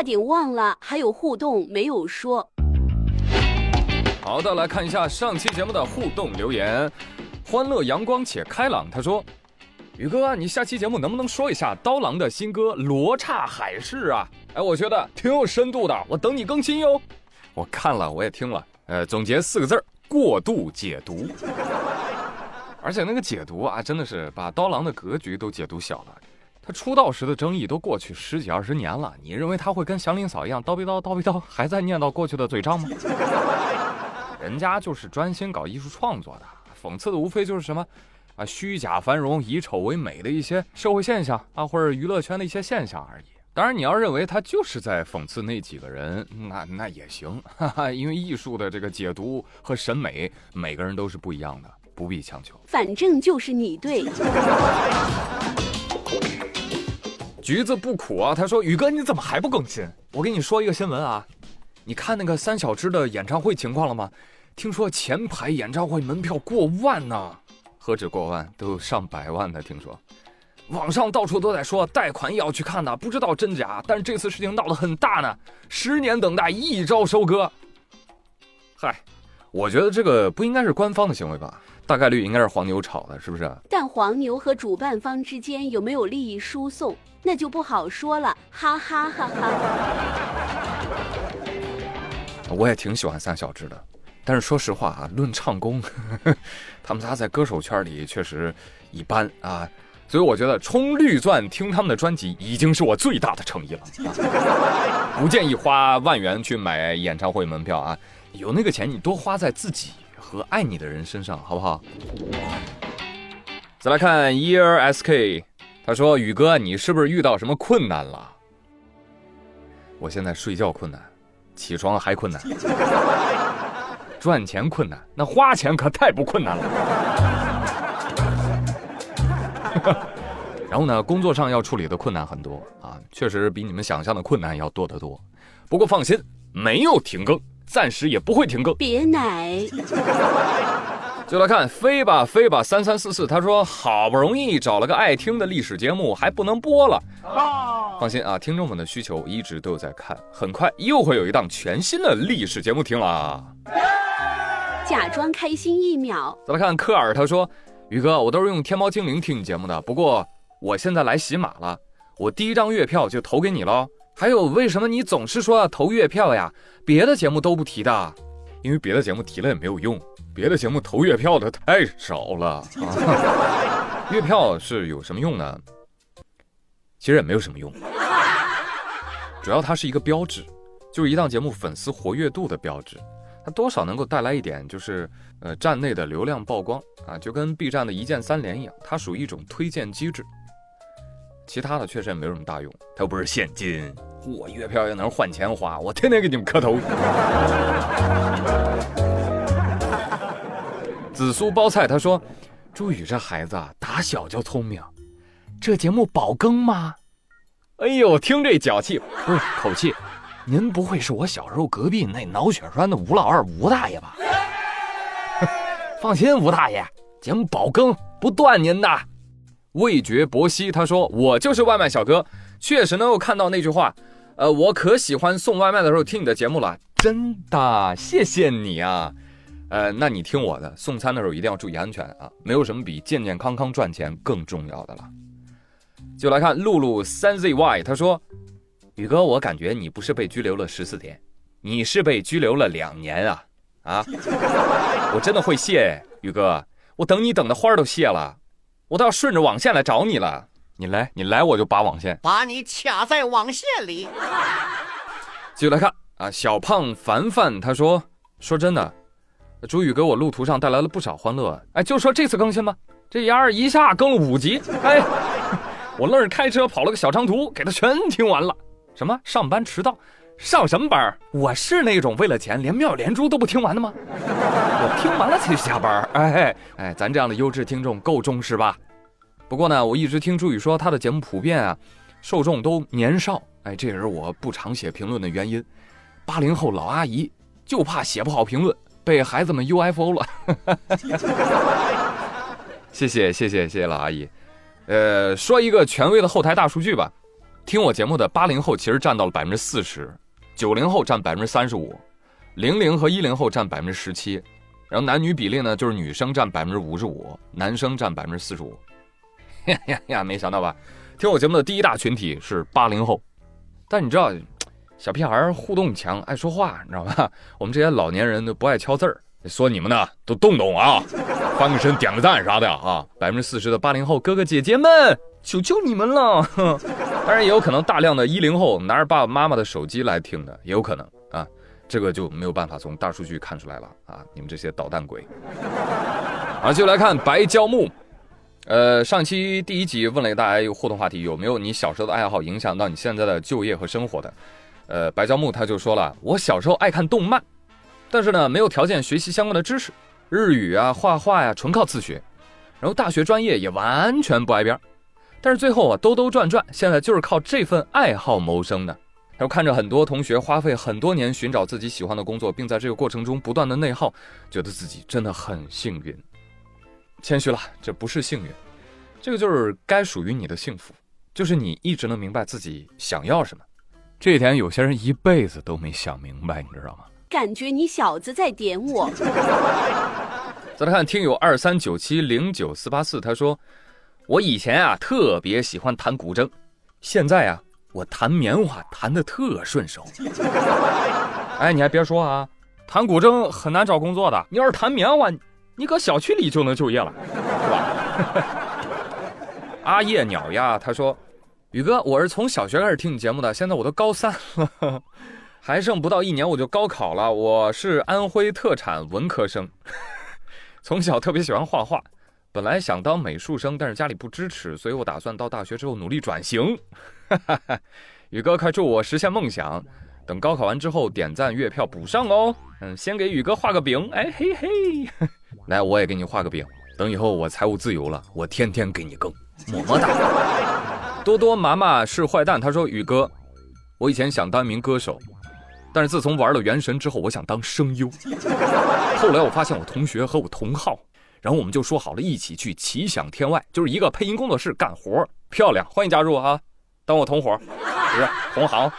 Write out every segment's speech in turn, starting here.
差点忘了，还有互动没有说。好的，来看一下上期节目的互动留言。欢乐阳光且开朗，他说：“宇哥，你下期节目能不能说一下刀郎的新歌《罗刹海市》啊？哎，我觉得挺有深度的，我等你更新哟。我看了，我也听了，呃，总结四个字儿：过度解读。而且那个解读啊，真的是把刀郎的格局都解读小了。出道时的争议都过去十几二十年了，你认为他会跟祥林嫂一样叨逼叨叨逼叨，还在念叨过去的嘴仗吗？人家就是专心搞艺术创作的。”讽刺的无非就是什么，啊，虚假繁荣、以丑为美的一些社会现象啊，或者娱乐圈的一些现象而已。当然，你要认为他就是在讽刺那几个人，那那也行，哈哈，因为艺术的这个解读和审美，每个人都是不一样的，不必强求。反正就是你对。橘子不苦啊，他说：“宇哥，你怎么还不更新？我给你说一个新闻啊，你看那个三小只的演唱会情况了吗？”听说前排演唱会门票过万呢，何止过万，都上百万的。听说，网上到处都在说贷款也要去看的，不知道真假。但是这次事情闹得很大呢，十年等待一朝收割。嗨，我觉得这个不应该是官方的行为吧？大概率应该是黄牛炒的，是不是？但黄牛和主办方之间有没有利益输送，那就不好说了。哈哈哈哈。我也挺喜欢三小只的。但是说实话啊，论唱功，他们仨在歌手圈里确实一般啊，所以我觉得充绿钻听他们的专辑已经是我最大的诚意了，不建议花万元去买演唱会门票啊，有那个钱你多花在自己和爱你的人身上，好不好？再来看 Ear SK，他说：“宇哥，你是不是遇到什么困难了？”我现在睡觉困难，起床还困难。赚钱困难，那花钱可太不困难了。然后呢，工作上要处理的困难很多啊，确实比你们想象的困难要多得多。不过放心，没有停更，暂时也不会停更。别奶。就来看飞吧飞吧三三四四，他说好不容易找了个爱听的历史节目，还不能播了。放心啊，听众们的需求一直都有在看，很快又会有一档全新的历史节目听了。假装开心一秒。再来看科尔，他说：“宇哥，我都是用天猫精灵听你节目的，不过我现在来喜马了，我第一张月票就投给你喽。还有，为什么你总是说要投月票呀？别的节目都不提的，因为别的节目提了也没有用，别的节目投月票的太少了 啊。月票是有什么用呢？其实也没有什么用，主要它是一个标志，就是一档节目粉丝活跃度的标志。”它多少能够带来一点，就是呃站内的流量曝光啊，就跟 B 站的一键三连一样，它属于一种推荐机制。其他的确实也没什么大用，它又不是现金，我月票也能换钱花，我天天给你们磕头。紫苏包菜他说：“朱宇这孩子啊，打小就聪明，这节目保更吗？”哎呦，听这脚气，不是口气。您不会是我小时候隔壁那脑血栓的吴老二吴大爷吧？放心，吴大爷，节目保更不断您的。味觉博西他说：“我就是外卖小哥，确实能够看到那句话。呃，我可喜欢送外卖的时候听你的节目了，真的，谢谢你啊。呃，那你听我的，送餐的时候一定要注意安全啊，没有什么比健健康康赚钱更重要的了。”就来看露露三 zy，他说。宇哥，我感觉你不是被拘留了十四天，你是被拘留了两年啊！啊，我真的会谢，宇哥，我等你等的花都谢了，我倒要顺着网线来找你了。你来，你来，我就拔网线，把你卡在网线里。继续来看啊，小胖凡凡他说：“说真的，朱宇给我路途上带来了不少欢乐。哎，就说这次更新吧，这丫儿一下更了五集，哎，我愣是开车跑了个小长途，给他全听完了。”什么上班迟到？上什么班？我是那种为了钱连妙连珠都不听完的吗？我听完了才下班。哎哎，咱这样的优质听众够忠实吧？不过呢，我一直听朱宇说他的节目普遍啊，受众都年少。哎，这也是我不常写评论的原因。八零后老阿姨就怕写不好评论被孩子们 UFO 了。谢谢谢谢谢谢老阿姨。呃，说一个权威的后台大数据吧。听我节目的八零后其实占到了百分之四十，九零后占百分之三十五，零零和一零后占百分之十七，然后男女比例呢，就是女生占百分之五十五，男生占百分之四十五。呀呀呀！没想到吧？听我节目的第一大群体是八零后，但你知道，小屁孩互动强，爱说话，你知道吧？我们这些老年人都不爱敲字儿。说你们呢，都动动啊，翻个身，点个赞啥的啊！百分之四十的八零后哥哥姐姐们。求求你们了！当然也有可能大量的一零后拿着爸爸妈妈的手机来听的，也有可能啊，这个就没有办法从大数据看出来了啊！你们这些捣蛋鬼。啊，就来看白胶木。呃，上期第一集问了大家一个互动话题，有没有你小时候的爱好影响到你现在的就业和生活的？呃，白胶木他就说了，我小时候爱看动漫，但是呢没有条件学习相关的知识，日语啊、画画呀，纯靠自学，然后大学专业也完全不挨边儿。但是最后啊，兜兜转转，现在就是靠这份爱好谋生的。然后看着很多同学花费很多年寻找自己喜欢的工作，并在这个过程中不断的内耗，觉得自己真的很幸运。谦虚了，这不是幸运，这个就是该属于你的幸福，就是你一直能明白自己想要什么。这一点有些人一辈子都没想明白，你知道吗？感觉你小子在点我。再来看听友二三九七零九四八四，他说。我以前啊特别喜欢弹古筝，现在啊我弹棉花弹的特顺手。哎，你还别说啊，弹古筝很难找工作的。你要是弹棉花，你搁小区里就能就业了，是吧？阿叶鸟呀，他说：“宇哥，我是从小学开始听你节目的，现在我都高三了，还剩不到一年我就高考了。我是安徽特产文科生，从小特别喜欢画画。”本来想当美术生，但是家里不支持，所以我打算到大学之后努力转型。宇哥，快祝我实现梦想！等高考完之后点赞月票补上哦。嗯，先给宇哥画个饼，哎嘿嘿。来，我也给你画个饼。等以后我财务自由了，我天天给你更，么么哒。多多麻麻是坏蛋，他说宇哥，我以前想当一名歌手，但是自从玩了原神之后，我想当声优。后来我发现我同学和我同号。然后我们就说好了，一起去奇想天外，就是一个配音工作室干活，漂亮，欢迎加入啊，当我同伙，不是同行。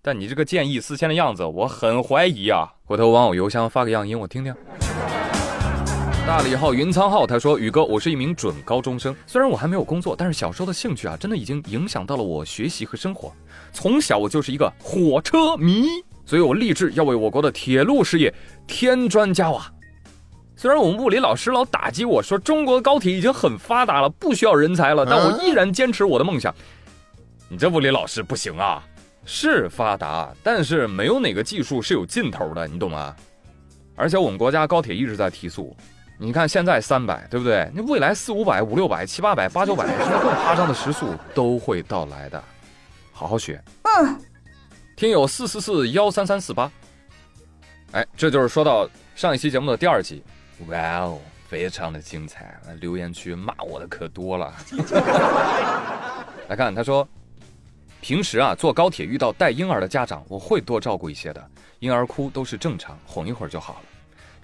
但你这个见异思迁的样子，我很怀疑啊。回头往我邮箱发个样音，我听听。大李号云仓号他说：“宇哥，我是一名准高中生，虽然我还没有工作，但是小时候的兴趣啊，真的已经影响到了我学习和生活。从小我就是一个火车迷，所以我立志要为我国的铁路事业添砖加瓦。”虽然我们物理老师老打击我说中国高铁已经很发达了，不需要人才了，但我依然坚持我的梦想。你这物理老师不行啊！是发达，但是没有哪个技术是有尽头的，你懂吗？而且我们国家高铁一直在提速，你看现在三百，对不对？那未来四五百、五六百、七八百、八九百，甚至更夸张的时速都会到来的。好好学。嗯。听友四四四幺三三四八。哎，这就是说到上一期节目的第二集。哇哦，非常的精彩！留言区骂我的可多了。来看，他说，平时啊坐高铁遇到带婴儿的家长，我会多照顾一些的。婴儿哭都是正常，哄一会儿就好了。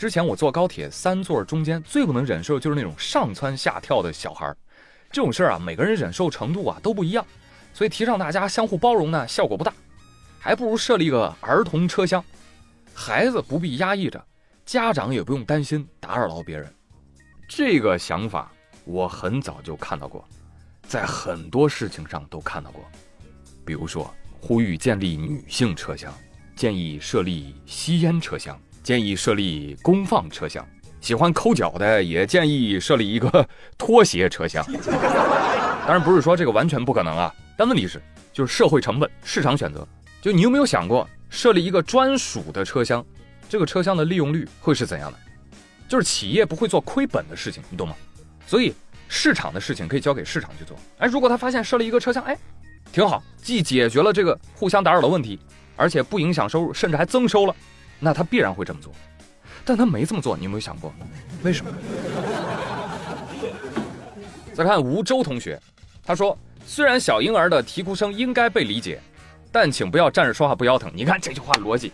之前我坐高铁三座中间最不能忍受就是那种上蹿下跳的小孩儿。这种事儿啊，每个人忍受程度啊都不一样，所以提倡大家相互包容呢，效果不大，还不如设立一个儿童车厢，孩子不必压抑着。家长也不用担心打扰到别人，这个想法我很早就看到过，在很多事情上都看到过，比如说呼吁建立女性车厢，建议设立吸烟车厢，建议设立公放车厢，喜欢抠脚的也建议设立一个拖鞋车厢。当然不是说这个完全不可能啊，但问题是就是社会成本、市场选择，就你有没有想过设立一个专属的车厢？这个车厢的利用率会是怎样的？就是企业不会做亏本的事情，你懂吗？所以市场的事情可以交给市场去做。哎，如果他发现设立一个车厢，哎，挺好，既解决了这个互相打扰的问题，而且不影响收入，甚至还增收了，那他必然会这么做。但他没这么做，你有没有想过为什么？再看吴周同学，他说：“虽然小婴儿的啼哭声应该被理解，但请不要站着说话不腰疼。”你看这句话逻辑。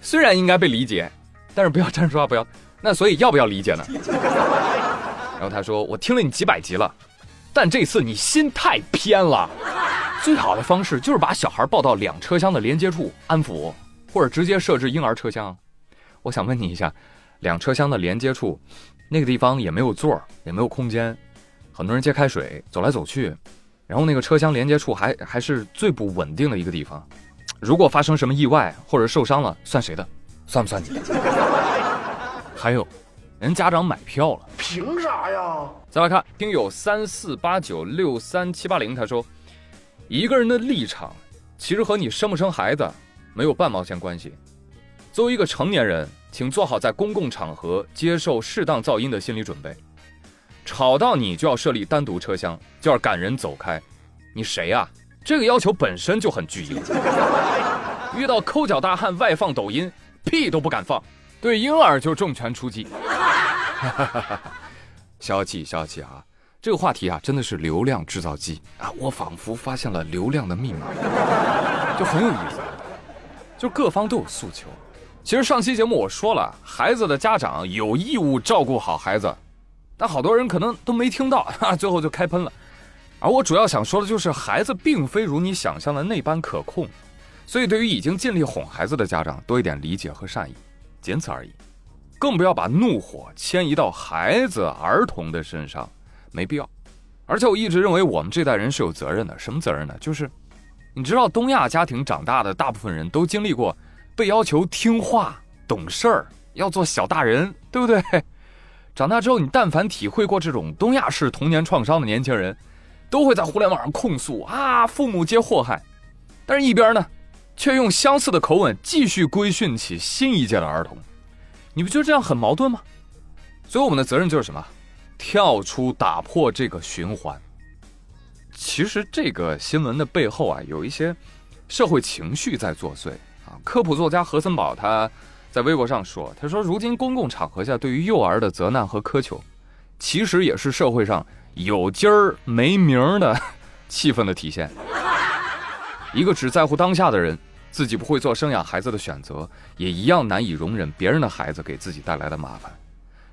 虽然应该被理解，但是不要站着说话，不要。那所以要不要理解呢？然后他说：“我听了你几百集了，但这次你心太偏了。”最好的方式就是把小孩抱到两车厢的连接处安抚，或者直接设置婴儿车厢。我想问你一下，两车厢的连接处，那个地方也没有座儿，也没有空间，很多人接开水走来走去，然后那个车厢连接处还还是最不稳定的一个地方。如果发生什么意外或者受伤了，算谁的？算不算你的？还有，人家长买票了，凭啥呀？再来看听友三四八九六三七八零，他说，一个人的立场其实和你生不生孩子没有半毛钱关系。作为一个成年人，请做好在公共场合接受适当噪音的心理准备。吵到你就要设立单独车厢，就要赶人走开。你谁啊、这个要求本身就很巨婴。遇到抠脚大汉外放抖音，屁都不敢放，对婴儿就重拳出击。消气消气啊！这个话题啊，真的是流量制造机啊！我仿佛发现了流量的密码，就很有意思。就各方都有诉求。其实上期节目我说了，孩子的家长有义务照顾好孩子，但好多人可能都没听到，啊，最后就开喷了。而我主要想说的就是，孩子并非如你想象的那般可控，所以对于已经尽力哄孩子的家长，多一点理解和善意，仅此而已。更不要把怒火迁移到孩子、儿童的身上，没必要。而且我一直认为我们这代人是有责任的，什么责任呢？就是你知道，东亚家庭长大的大部分人都经历过被要求听话、懂事儿，要做小大人，对不对？长大之后，你但凡体会过这种东亚式童年创伤的年轻人，都会在互联网上控诉啊，父母皆祸害。但是，一边呢，却用相似的口吻继续规训起新一届的儿童。你不觉得这样很矛盾吗？所以我们的责任就是什么？跳出、打破这个循环。其实这个新闻的背后啊，有一些社会情绪在作祟啊。科普作家何森堡他在微博上说：“他说，如今公共场合下对于幼儿的责难和苛求，其实也是社会上有今儿没名儿的 气氛的体现。一个只在乎当下的人。”自己不会做生养孩子的选择，也一样难以容忍别人的孩子给自己带来的麻烦。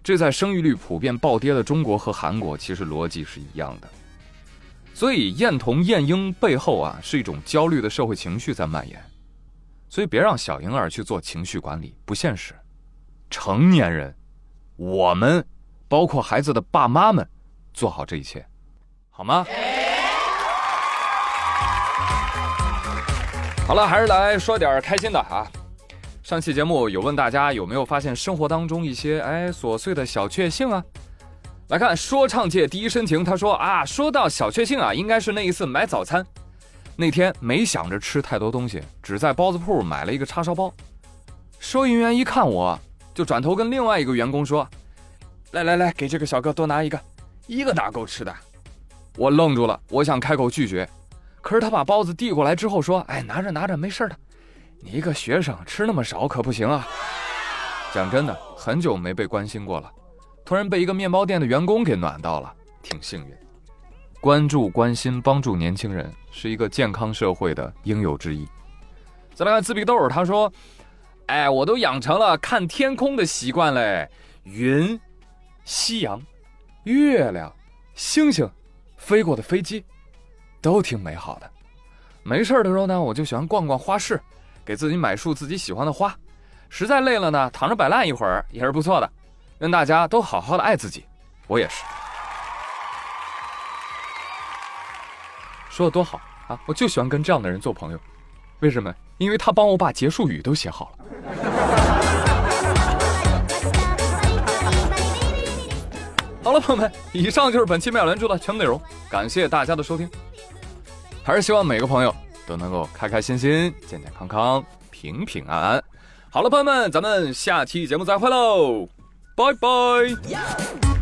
这在生育率普遍暴跌的中国和韩国，其实逻辑是一样的。所以厌童厌婴背后啊，是一种焦虑的社会情绪在蔓延。所以别让小婴儿去做情绪管理，不现实。成年人，我们，包括孩子的爸妈们，做好这一切，好吗？好了，还是来说点开心的啊！上期节目有问大家有没有发现生活当中一些哎琐碎的小确幸啊？来看说唱界第一深情，他说啊，说到小确幸啊，应该是那一次买早餐，那天没想着吃太多东西，只在包子铺买了一个叉烧包。收银员一看我，就转头跟另外一个员工说：“来来来，给这个小哥多拿一个，一个哪够吃的？”我愣住了，我想开口拒绝。可是他把包子递过来之后说：“哎，拿着拿着，没事的。你一个学生吃那么少可不行啊。”讲真的，很久没被关心过了，突然被一个面包店的员工给暖到了，挺幸运。关注、关心、帮助年轻人，是一个健康社会的应有之义。再来看自闭豆，他说：“哎，我都养成了看天空的习惯嘞，云、夕阳、月亮、星星、飞过的飞机。”都挺美好的，没事的时候呢，我就喜欢逛逛花市，给自己买束自己喜欢的花。实在累了呢，躺着摆烂一会儿也是不错的。愿大家都好好的爱自己，我也是。说的多好啊！我就喜欢跟这样的人做朋友，为什么？因为他帮我把结束语都写好了。好了，朋友们，以上就是本期妙联珠的全部内容，感谢大家的收听。还是希望每个朋友都能够开开心心、健健康康、平平安安。好了，朋友们，咱们下期节目再会喽，Bye bye.